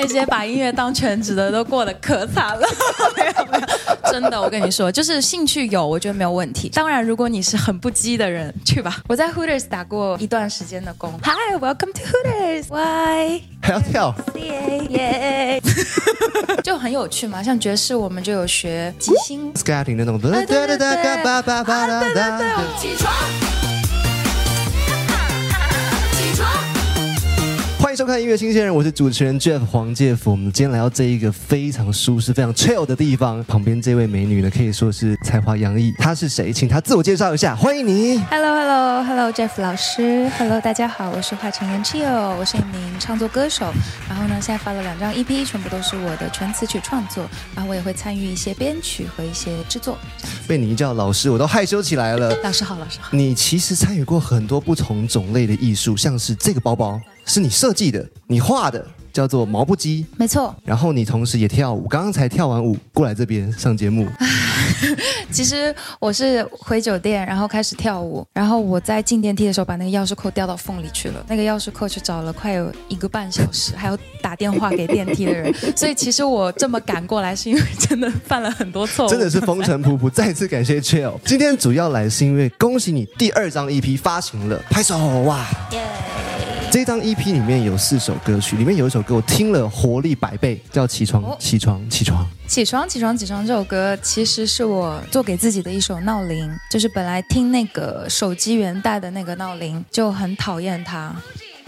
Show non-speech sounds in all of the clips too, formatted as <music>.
那些把音乐当全职的都过得可惨了。<laughs> 没有没有，真的，我跟你说，就是兴趣有，我觉得没有问题。当然，如果你是很不羁的人，去吧。我在 Hooters 打过一段时间的工。Hi, welcome to Hooters. Why? 还要跳？耶，就很有趣嘛。像爵士，我们就有学即兴 skating 那种。对对对对对对，起床。欢迎收看音乐新鲜人，我是主持人 Jeff 黄介甫。我们今天来到这一个非常舒适、非常 chill 的地方，旁边这位美女呢，可以说是才华洋溢。她是谁？请她自我介绍一下。欢迎你。Hello，Hello，Hello，Jeff 老师。Hello，大家好，我是华晨妍 Chill，我是一名创作歌手。然后呢，现在发了两张 EP，全部都是我的全词曲创作。然后我也会参与一些编曲和一些制作。被你一叫老师，我都害羞起来了。老师好，老师好。你其实参与过很多不同种类的艺术，像是这个包包。是你设计的，你画的，叫做毛不羁，没错。然后你同时也跳舞，刚刚才跳完舞过来这边上节目。<laughs> 其实我是回酒店，然后开始跳舞，然后我在进电梯的时候把那个钥匙扣掉到缝里去了。那个钥匙扣去找了快有一个半小时，还要打电话给电梯的人。<laughs> 所以其实我这么赶过来，是因为真的犯了很多错误。真的是风尘仆仆，再次感谢 Chill。今天主要来是因为恭喜你第二张 EP 发行了，拍手哇！这张 EP 里面有四首歌曲，里面有一首歌我听了活力百倍，叫《起床起床起床起床起床起床》这首歌其实是我做给自己的一首闹铃，就是本来听那个手机原带的那个闹铃就很讨厌它。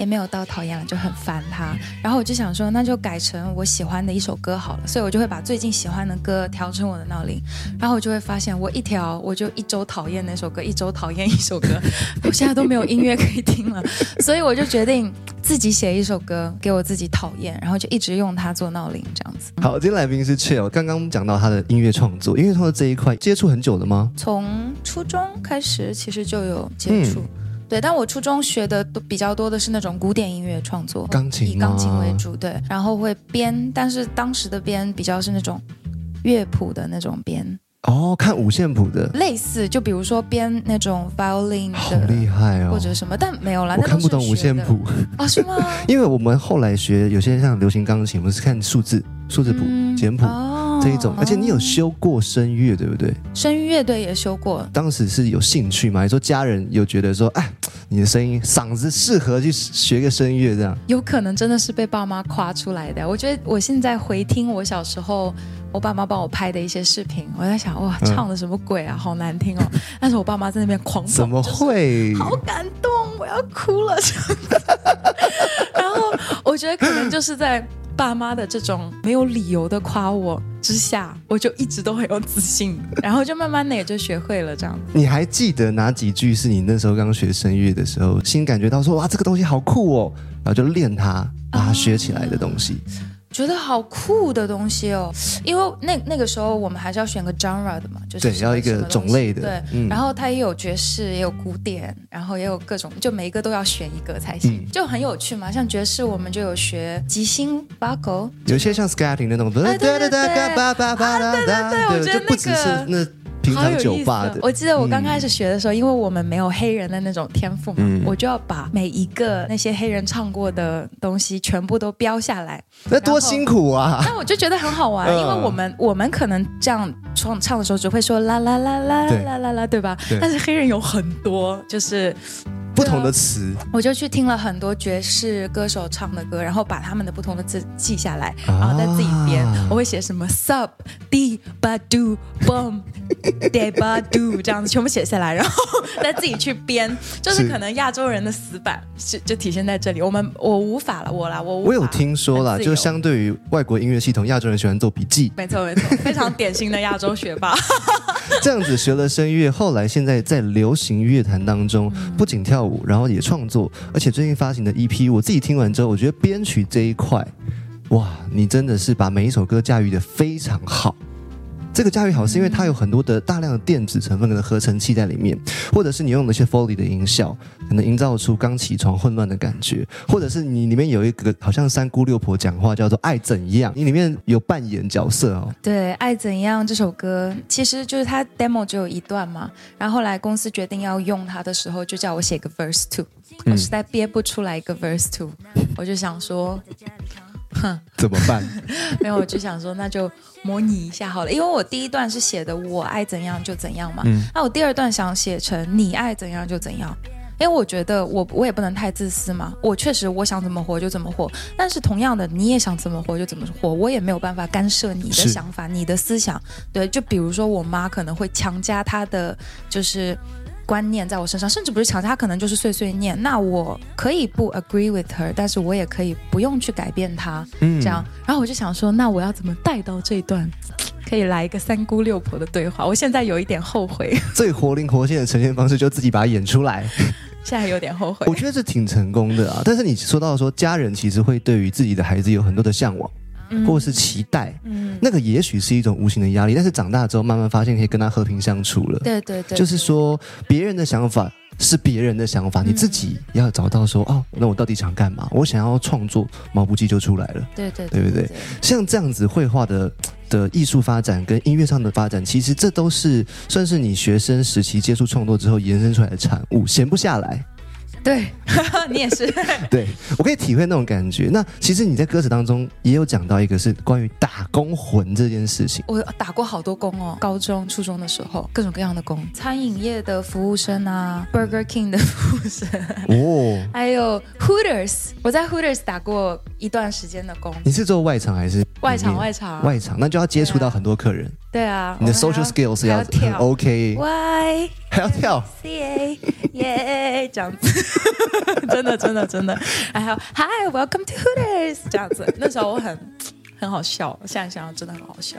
也没有到讨厌了，就很烦他。然后我就想说，那就改成我喜欢的一首歌好了。所以我就会把最近喜欢的歌调成我的闹铃。然后我就会发现，我一调我就一周讨厌那首歌，一周讨厌一首歌。<laughs> 我现在都没有音乐可以听了，所以我就决定自己写一首歌给我自己讨厌，然后就一直用它做闹铃这样子。好，今天来宾是 Chill。刚刚讲到他的音乐创作，音乐创作这一块接触很久了吗？从初中开始，其实就有接触。对，但我初中学的都比较多的是那种古典音乐创作，钢琴以钢琴为主，对，然后会编，但是当时的编比较是那种乐谱的那种编。哦，看五线谱的，类似，就比如说编那种 violin 的，好厉害哦，或者什么，但没有啦，我看不懂五线谱啊，是吗？<laughs> 因为我们后来学有些像流行钢琴，我们是看数字、数字谱、简谱。这一种，而且你有修过声乐，对不对？声乐队也修过。当时是有兴趣吗？还是说家人有觉得说，哎，你的声音嗓子适合去学个声乐这样？有可能真的是被爸妈夸出来的。我觉得我现在回听我小时候我爸妈帮我拍的一些视频，我在想，哇，唱的什么鬼啊，好难听哦。<laughs> 但是我爸妈在那边狂怎么会？好感动，我要哭了。<laughs> 然后我觉得可能就是在。爸妈的这种没有理由的夸我之下，我就一直都很有自信，然后就慢慢的也就学会了这样。你还记得哪几句是你那时候刚学声乐的时候，心感觉到说哇这个东西好酷哦，然后就练它，把它学起来的东西。觉得好酷的东西哦，因为那那个时候我们还是要选个 genre 的嘛，就是对，要一个种类的，对，然后它也有爵士，也有古典，然后也有各种，就每一个都要选一个才行，就很有趣嘛。像爵士，我们就有学即兴 bugle，有些像 skating 那种，对对对对对对，我觉得那个。好有意思！我记得我刚开始学的时候，因为我们没有黑人的那种天赋嘛，我就要把每一个那些黑人唱过的东西全部都标下来。那多辛苦啊！那我就觉得很好玩，因为我们我们可能这样唱唱的时候只会说啦啦啦啦啦啦啦，对吧？但是黑人有很多，就是。不同的词，我就去听了很多爵士歌手唱的歌，然后把他们的不同的字记下来，然后再自己编。我会写什么 sub d ba do boom <laughs> de ba do 这样子全部写下来，然后再自己去编。就是可能亚洲人的死板是就体现在这里。我们我无法了，我啦，我我有听说啦，就相对于外国音乐系统，亚洲人喜欢做笔记。没错没错，非常典型的亚洲学霸。<laughs> 这样子学了声乐，后来现在在流行乐坛当中，不仅跳舞。然后也创作，而且最近发行的 EP，我自己听完之后，我觉得编曲这一块，哇，你真的是把每一首歌驾驭的非常好。这个驾驭好是因为它有很多的大量的电子成分的合成器在里面，或者是你用了一些 Foley 的音效，可能营造出刚起床混乱的感觉，或者是你里面有一个好像三姑六婆讲话叫做爱怎样，你里面有扮演角色哦。对，爱怎样这首歌其实就是它 demo 只有一段嘛，然后后来公司决定要用它的时候，就叫我写个 verse two，我实在憋不出来一个 verse two，我就想说。哼，<laughs> 怎么办？<laughs> 没有，我就想说，那就模拟一下好了，因为我第一段是写的我爱怎样就怎样嘛，嗯那我第二段想写成你爱怎样就怎样。因为我觉得我我也不能太自私嘛，我确实我想怎么活就怎么活，但是同样的你也想怎么活就怎么活，我也没有办法干涉你的想法、你的思想。对，就比如说我妈可能会强加她的就是观念在我身上，甚至不是强加，她可能就是碎碎念。那我可以不 agree with her，但是我也可以不用去改变他。嗯这样，然后我就想说，那我要怎么带到这一段，可以来一个三姑六婆的对话？我现在有一点后悔，<laughs> 最活灵活现的呈现方式就自己把它演出来。现在有点后悔我。觉得这挺成功的啊。但是你说到说家人其实会对于自己的孩子有很多的向往，嗯或是期待，嗯，那个也许是一种无形的压力，但是长大之后慢慢发现可以跟他和平相处了。对对对，就是说别人的想法。是别人的想法，你自己要找到说哦，那我到底想干嘛？我想要创作，毛不记就出来了。对对对不对？像这样子绘画的的艺术发展跟音乐上的发展，其实这都是算是你学生时期接触创作之后延伸出来的产物，闲不下来。对，<laughs> 你也是。<laughs> 对我可以体会那种感觉。那其实你在歌词当中也有讲到一个是关于打工魂这件事情。我打过好多工哦，高中、初中的时候，各种各样的工，餐饮业的服务生啊，Burger King 的服务生，哦，<laughs> 还有 Hooters，我在 Hooters 打过一段时间的工，你是做外场还是外场外场，外场？那就要接触到很多客人，对啊，你的 social skills 要很还要跳。OK，Y 还要跳。C A 耶，这样子，<laughs> 真的真的真的，还有 Hi Welcome to Hooters 这样子，那时候我很很好笑，现在想想真的很好笑。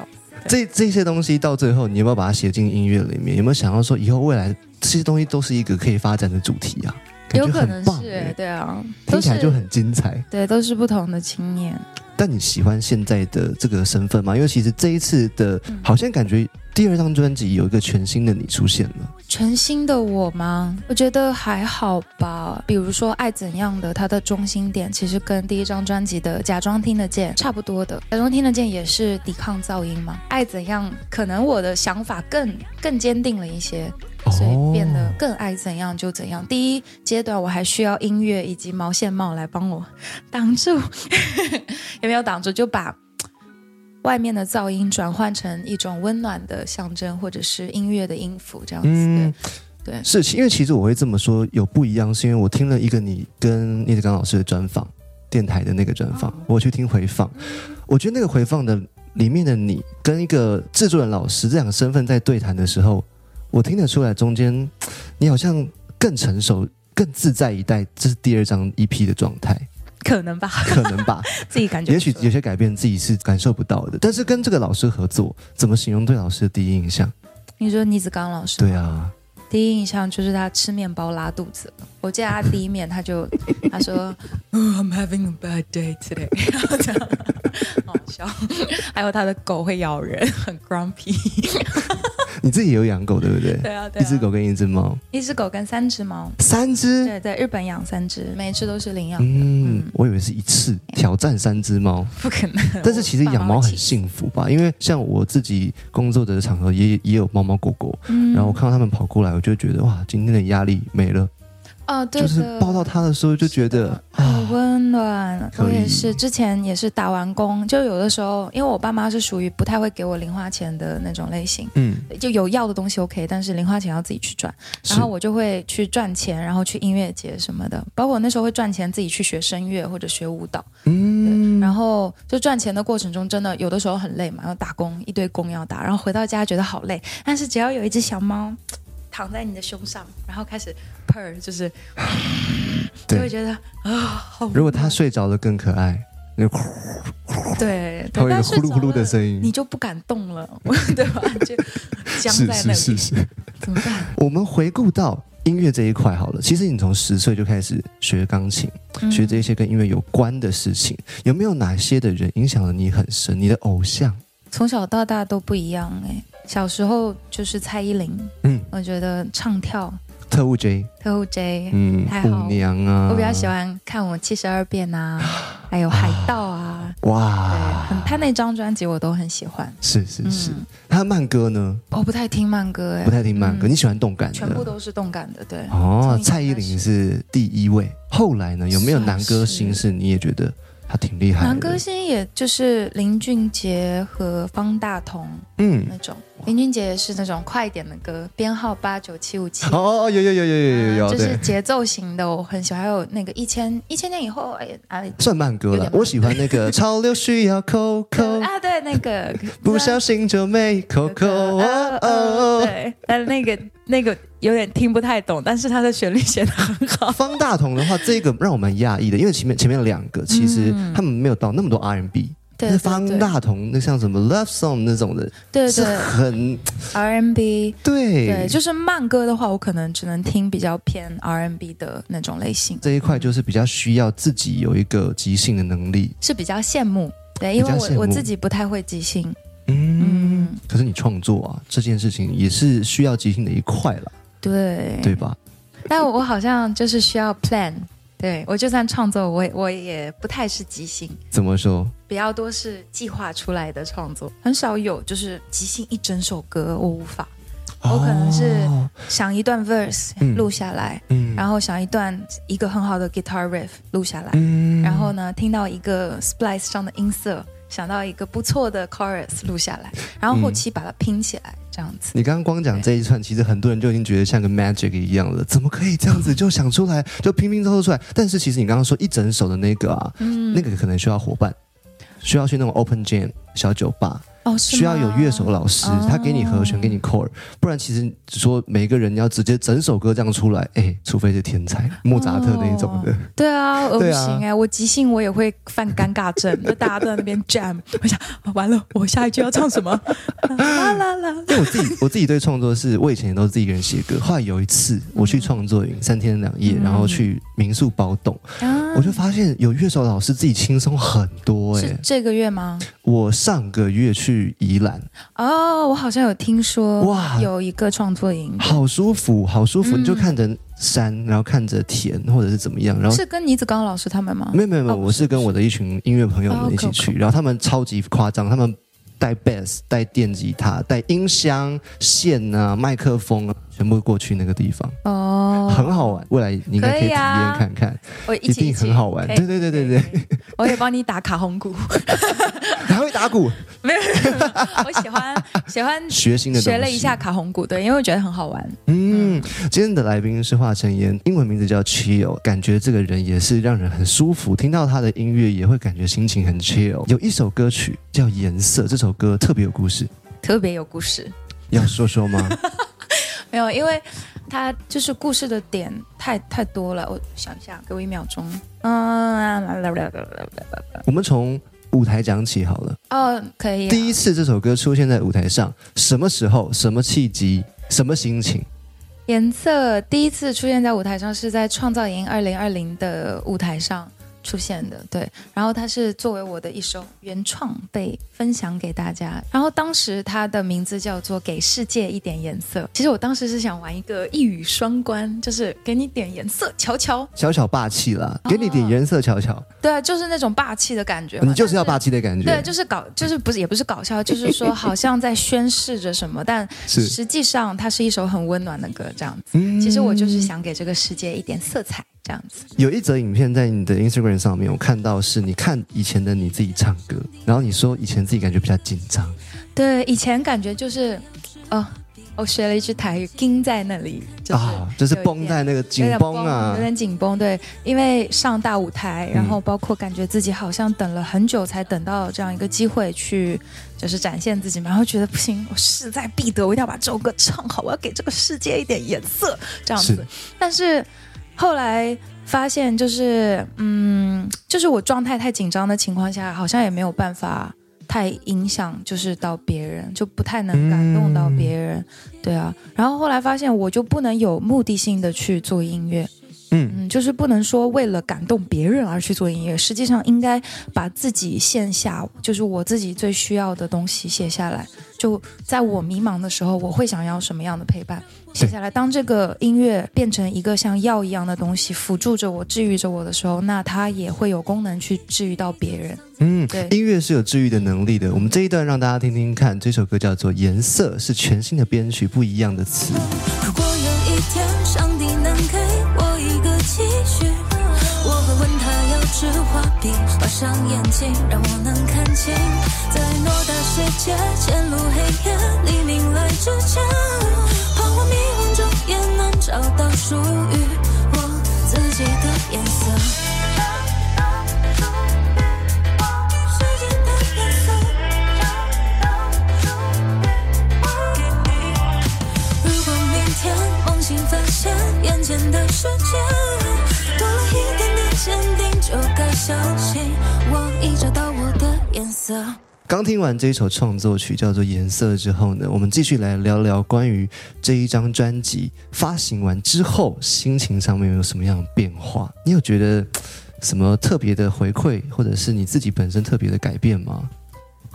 这这些东西到最后，你有没有把它写进音乐里面？有没有想要说以后未来这些东西都是一个可以发展的主题啊？有可能是、欸对啊，听起来就很精彩。对，都是不同的青年。但你喜欢现在的这个身份吗？因为其实这一次的，嗯好像感觉第二张专辑有一个全新的你出现了。全新的我吗？我觉得还好吧。比如说《爱怎样的》，它的中心点其实跟第一张专辑的《假装听得见》差不多的。假装听得见也是抵抗噪音嘛。爱怎样，可能我的想法更更坚定了一些，所以变得更爱怎样就怎样。第一阶段我还需要音乐以及毛线帽来帮我挡住，<laughs> 也没有挡住，就把。外面的噪音转换成一种温暖的象征，或者是音乐的音符，这样子。嗯。对，对，是，因为其实我会这么说有不一样，是因为我听了一个你跟聂志刚老师的专访，电台的那个专访，我去听回放，我觉得那个回放的里面的你跟一个制作人老师这两个身份在对谈的时候，我听得出来中间你好像更成熟、更自在一代，这是第二张 EP 的状态，可能吧，可能吧。<laughs> 自己感觉也许有些改变自己是感受不到的，但是跟这个老师合作，怎么形容对老师的第一印象？你说倪子刚老师，对，啊，第一印象就是他吃面包拉肚子了。我见他第一面，他就 <laughs> 他说、oh, I'm having a bad day today，然 <laughs> 后这样好笑。还有他的狗会咬人，很 grumpy。你自己也有养狗对不对？对啊，对啊，一只狗跟一只猫，一只狗跟三只猫。三只。对对，日本养三只，每一只都是领养，嗯嗯，我以为是一次挑战三只猫，不可能。但是其实养猫很，幸福吧？因为像我自己工作的场合也也有猫猫狗狗，嗯然后我看到他们跑过来，我就觉得哇，今天的压力没了。哦，对就是抱到它的时候就觉得很啊，温暖。我也是，之前也是打完工，就有的时候，因为我爸妈是属于不太会给我零花钱的那种类型，嗯，就有要的东西 OK，但是零花钱要自己去赚。然后我就会去赚钱，然后去音乐节什么的，包括我那时候会赚钱自己去学声乐或者学舞蹈。嗯，然后就赚钱的过程中，真的有的时候很累嘛，要打工一堆工要打，然后回到家觉得好累，但是只要有一只小猫躺在你的胸上，然后开始 purr，就是 <laughs> 就会对，觉得啊。如果他睡着了更可爱，那呼对，它会有一个呼噜呼噜的声音你。就不敢动了，对吧？就僵是在那里，是是是。怎么办？我们回顾到音乐这一块好了，其实你从十岁就开始学钢琴，嗯学这些跟音乐有关的事情，有没有哪些的人影响了你很深？你的偶像？从小到大都不一样哎、小时候就是蔡依林，嗯，我觉得唱跳。特务 J，特务 J，、嗯，太好。舞娘啊，我比较喜欢看我七十二变啊，还有海盗啊，对，哇，很他那张专辑我都很喜欢。是是是。嗯。他的慢歌呢？我不太听慢歌哎、不太听慢歌，嗯。你喜欢动感的？全部都是动感的，对。哦蔡依林是第一位，后来呢有没有男歌星是你也觉得他挺厉害。男歌星也就是林俊杰和方大同，嗯，那种。林俊杰是那种快一点的歌，编号八九七五七。哦，有有有有有有有，就是节奏型的，我很喜欢。还有那个一千一千年以后，哎呀，算慢歌了。我喜欢那个 <laughs> 潮流需要 Coco 啊，对那个 <laughs> 不小心就没 Coco <laughs> 哦，对，那个那个有点听不太懂，但是它的旋律写的很好。方大同的话，这个让我蛮讶异的，因为前面前面两个其实他们没有到那么多 R&B，、嗯对方大同那像什么 Love Song 那种的，对对是很，R&B，对对，就是慢歌的话，我可能只能听比较偏 R&B 的那种类型，这一块就是比较需要自己有一个即兴的能力。是比较羡慕。对，因为我我自己不太会即兴。可是你创作啊这件事情也是需要即兴的一块了，对对吧？但我好像就是需要 plan。对我就算创作，我也我也不太是即兴。怎么说？比较多是计划出来的创作，很少有就是即兴一整首歌，我无法。我可能是哦想一段 verse 嗯录下来，嗯然后想一段一个很好的 guitar riff 录下来，嗯然后呢听到一个 splice 上的音色，想到一个不错的 chorus 录下来，然后后期把它拼起来，这样子。你刚刚光讲这一串，其实很多人就已经觉得像个 magic 一样了，怎么可以这样子就想出来，就拼拼凑凑出来？但是其实你刚刚说一整首的那个啊，嗯那个可能需要伙伴，需要去那种 open jam 小酒吧，哦，需要有乐手老师，哦他给你和弦，给你 chord，不然其实说每个人要直接整首歌这样出来，哎，除非是天才，莫扎特那一种的。对啊，<laughs> 我不行哎、我即兴我也会犯尴尬症，就 <laughs> 大家都在那边 jam，我想、啊完了，我下一句要唱什么？<laughs> 啦啦啦，因为我自己我自己对创作是，我以前也都是自己一个人写歌。后来有一次我去创作营三天两夜，嗯然后去民宿包栋，啊我就发现有乐手老师自己轻松很多哎、是这个月吗？我上个月去宜兰，哦，我好像有听说，哇。有一个创作营，好舒服，好舒服，嗯。你就看着山，然后看着田，或者是怎么样，然后。是跟倪子刚老师他们吗？没有没有没有，哦我是跟我的一群音乐朋友哦们一起去，然后他们超级夸张，他们带 bass、带电吉他、带音箱、线啊、麦克风啊，全部过去那个地方，哦，很好玩。未来你应该可以体验看看，我一定很好玩。对对对对。对，我也帮你打卡红鼓，<laughs> 还会打鼓，没有，<laughs> 我喜欢喜欢学新的东西。学了一下卡红鼓，对，因为我觉得很好玩。嗯，今天的来宾是华晨妍，英文名字叫 Chill，感觉这个人也是让人很舒服，听到他的音乐也会感觉心情很 chill。有一首歌曲叫《颜色》，这首歌特别有故事，特别有故事，要说说吗？<laughs> 没有，因为它就是故事的点太太多了。我想一下，给我一秒钟。嗯，我们从舞台讲起好了。哦，可以、啊。第一次这首歌出现在舞台上，什么时候、什么契机、什么心情？颜色第一次出现在舞台上是在创造营二零二零的舞台上出现的，对。然后它是作为我的一首原创被分享给大家。然后当时它的名字叫做《给世界一点颜色》。其实我当时是想玩一个一语双关，就是给你点颜色，瞧瞧。小小霸气啦，给你点颜色瞧瞧，对啊，就是那种霸气的感觉。你就是要霸气的感觉。对，就是搞，就是不是也不是搞笑，<laughs> 就是说好像在宣示着什么，但是实际上它是一首很温暖的歌，这样子。嗯其实我就是想给这个世界一点色彩，这样子。有一则影片在你的 Instagram 上面，我看到是你看以前的你自己唱歌，然后你说以前自己感觉比较紧张，对，以前感觉就是，哦，我学了一句台语，盯在那里，就是、啊，就是绷在那个紧绷啊有，点紧绷。对，因为上大舞台，然后包括感觉自己好像等了很久才等到这样一个机会去，就是展现自己嘛，然后觉得不行，我势在必得，我一定要把这首歌唱好，我要给这个世界一点颜色，这样子是。但是后来发现，就是嗯，就是我状态太紧张的情况下，好像也没有办法太影响，就是到别人，就不太能感动到别人。对啊，然后后来发现，我就不能有目的性的去做音乐。嗯，嗯，就是不能说为了感动别人而去做音乐，实际上应该把自己线下，就是我自己最需要的东西写下来。就在我迷茫的时候，我会想要什么样的陪伴，写下来。当这个音乐变成一个像药一样的东西，辅助着我、治愈着我的时候，那它也会有功能去治愈到别人。嗯对，音乐是有治愈的能力的。我们这一段让大家听听看，这首歌叫做《颜色》，是全新的编曲，不一样的词。如果上眼睛，让我能看清，在偌大世界陷入黑夜，黎明来之前，彷徨迷惘中也能找到属于我自己的颜色。世界的颜色。如果明天梦醒发现眼前的世界多了一点点坚定，就该相信色。刚听完这一首创作曲叫做《颜色》之后呢，我们继续来聊聊关于这一张专辑发行完之后心情上面有什么样的变化？你有觉得什么特别的回馈，或者是你自己本身特别的改变吗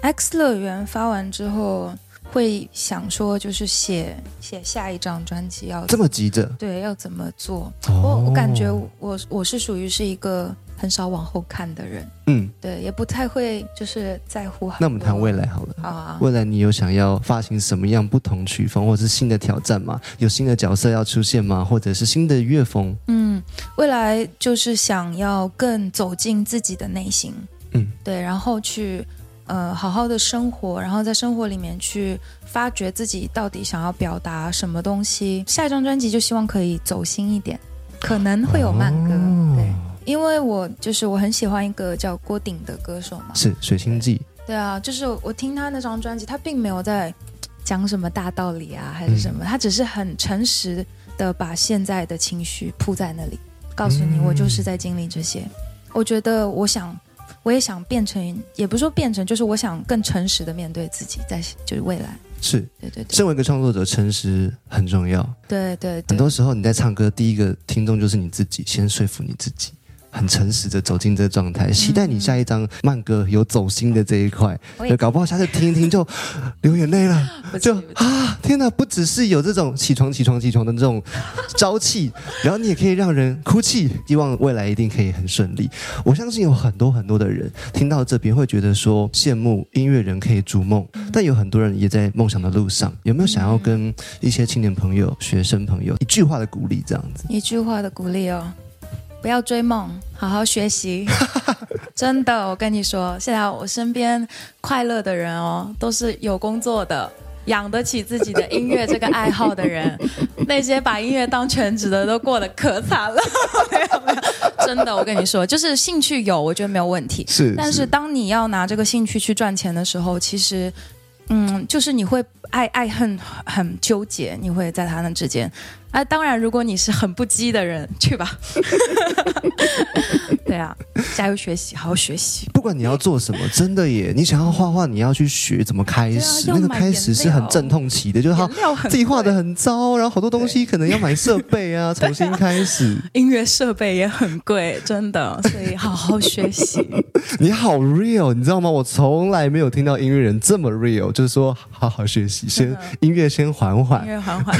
？X 乐园发完之后，会想说就是写写下一张专辑要这么急着？对要怎么做。哦我我感觉我我是属于是一个很少往后看的人，嗯，对，也不太会就是在乎。那我们谈未来好了。好啊，未来你有想要发行什么样不同曲风，或者是新的挑战吗？有新的角色要出现吗？或者是新的乐风？嗯，未来就是想要更走进自己的内心，嗯，对，然后去呃好好的生活，然后在生活里面去发掘自己到底想要表达什么东西。下一张专辑就希望可以走心一点，可能会有慢歌，哦对，因为我就是我很喜欢一个叫郭顶的歌手嘛，是《水星记。对啊，就是我听他那张专辑，他并没有在讲什么大道理啊，还是什么，他只是很诚实的把现在的情绪铺在那里，告诉你嗯我就是在经历这些。我觉得我想，我也想变成，也不是说变成，就是我想更诚实的面对自己，在就是未来。》是，对对对。身为一个创作者，诚实很重要。对对。很，多时候你在唱歌，第一个听众就是你自己，先说服你自己，很诚实的走进这个状态，期待你下一张慢歌有走心的这一块，就搞不好下次听一听就流眼泪了。就啊，天哪！不只是有这种起床、起床、起床的这种朝气，然后你也可以让人哭泣。希望未来一定可以很顺利。我相信有很多很多的人听到这边会觉得说羡慕音乐人可以逐梦，但有很多人也在梦想的路上。有没有想要跟一些青年朋友、学生朋友一句话的鼓励？这样子，一句话的鼓励哦，不要追梦，好好学习。<laughs> 真的，我跟你说，现在我身边快乐的人哦，都是有工作的。养得起自己的音乐这个爱好的人，<laughs> 那些把音乐当全职的都过得可惨了。没有没有，真的，我跟你说，就是兴趣有，我觉得没有问题。是但是当你要拿这个兴趣去赚钱的时候，其实，嗯，就是你会爱爱恨很纠结，你会在他们之间。啊，当然，如果你是很不羁的人，去吧。<laughs> 对啊，加油学习，好好学习。不管你要做什么，真的耶！你想要画画，你要去学怎么开始，啊那个开始是很阵痛期的，就是自己画的很糟，然后好多东西可能要买设备 <laughs> 啊，重新开始。音乐设备也很贵，真的，所以好好学习。<laughs> 你好 real，你知道吗？我从来没有听到音乐人这么 real，就是说好好学习，先音乐先缓缓音。乐缓缓，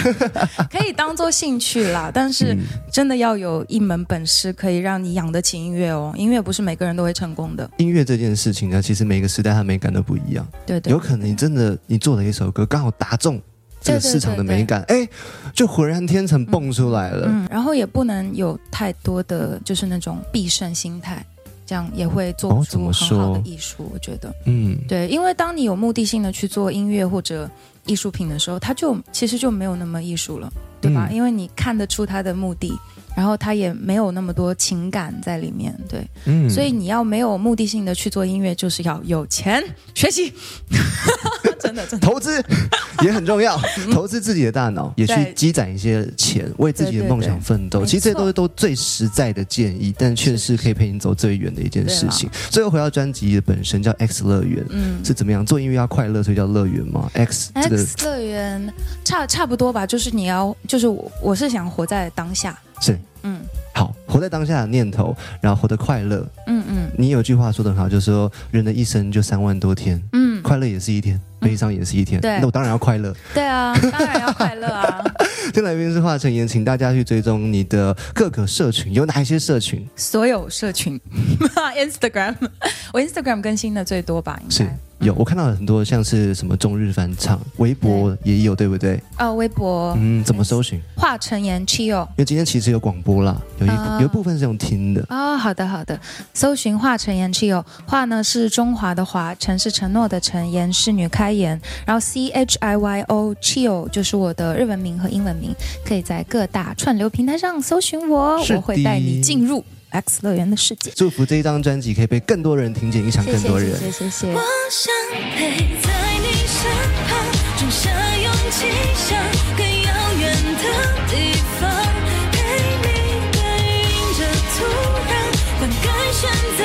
可以当做兴趣啦，但是嗯真的要有一门本事，可以让你养得起音乐哦。音乐不是每个人都会成功的，音乐这件事情呢，其实每个时代它美感都不一样，对对有可能你真的你做了一首歌，刚好打中这个市场的美感，哎，就浑然天成蹦出来了。嗯，然后也不能有太多的就是那种必胜心态，这样也会做出很好的艺术。我觉得，嗯，对，因为当你有目的性的去做音乐或者艺术品的时候，它就其实就没有那么艺术了，对吧？嗯因为你看得出它的目的，然后它也没有那么多情感在里面，对。嗯所以你要没有目的性的去做音乐，就是要有钱学习，<laughs> 真的真的。投资 <laughs> 也很重要，投资自己的大脑，也去对积攒一些钱，为自己的梦想奋斗。其实这些都是都最实在的建议，但却是可以陪你走最远的一件事情。最后回到专辑的本身，叫 X 乐园。嗯是怎么样？做音乐要快乐，所以叫乐园吗？X 这个，X 乐园差差不多吧，就是你要，就是我我是想活在当下，是嗯好，活在当下的念头，然后活得快乐。嗯嗯你有句话说的很好，就是说人的一生就三万多天，嗯，快乐也是一天，悲伤也是一天。对那我当然要快乐。对啊，当然要快乐啊。<laughs> 先来宾是华晨妍，请大家去追踪你的各个社群，有哪一些社群？所有社群，<laughs> Instagram，我 Instagram 更新的最多吧，应是该。有，我看到很多像是什么中日翻唱，微博也有，对不对？哦，微博。嗯，怎么搜寻？华晨妍 Chill。因为今天其实有广播啦，有一、啊。有一部分是用听的。哦，好的好的，搜寻华晨妍 Chill，华呢是中华的华，晨是承诺的晨，妍是女开颜，然后 C H I Y O Chill 就是我的日文名和英文名，可以在各大串流平台上搜寻我，我会带你进入 X 乐园的世界。祝福这一张专辑可以被更多人听见，影响更多人。谢谢谢谢我。想陪在你身旁，种下勇气，向更遥远的地方，陪你耕耘着土壤，灌溉选择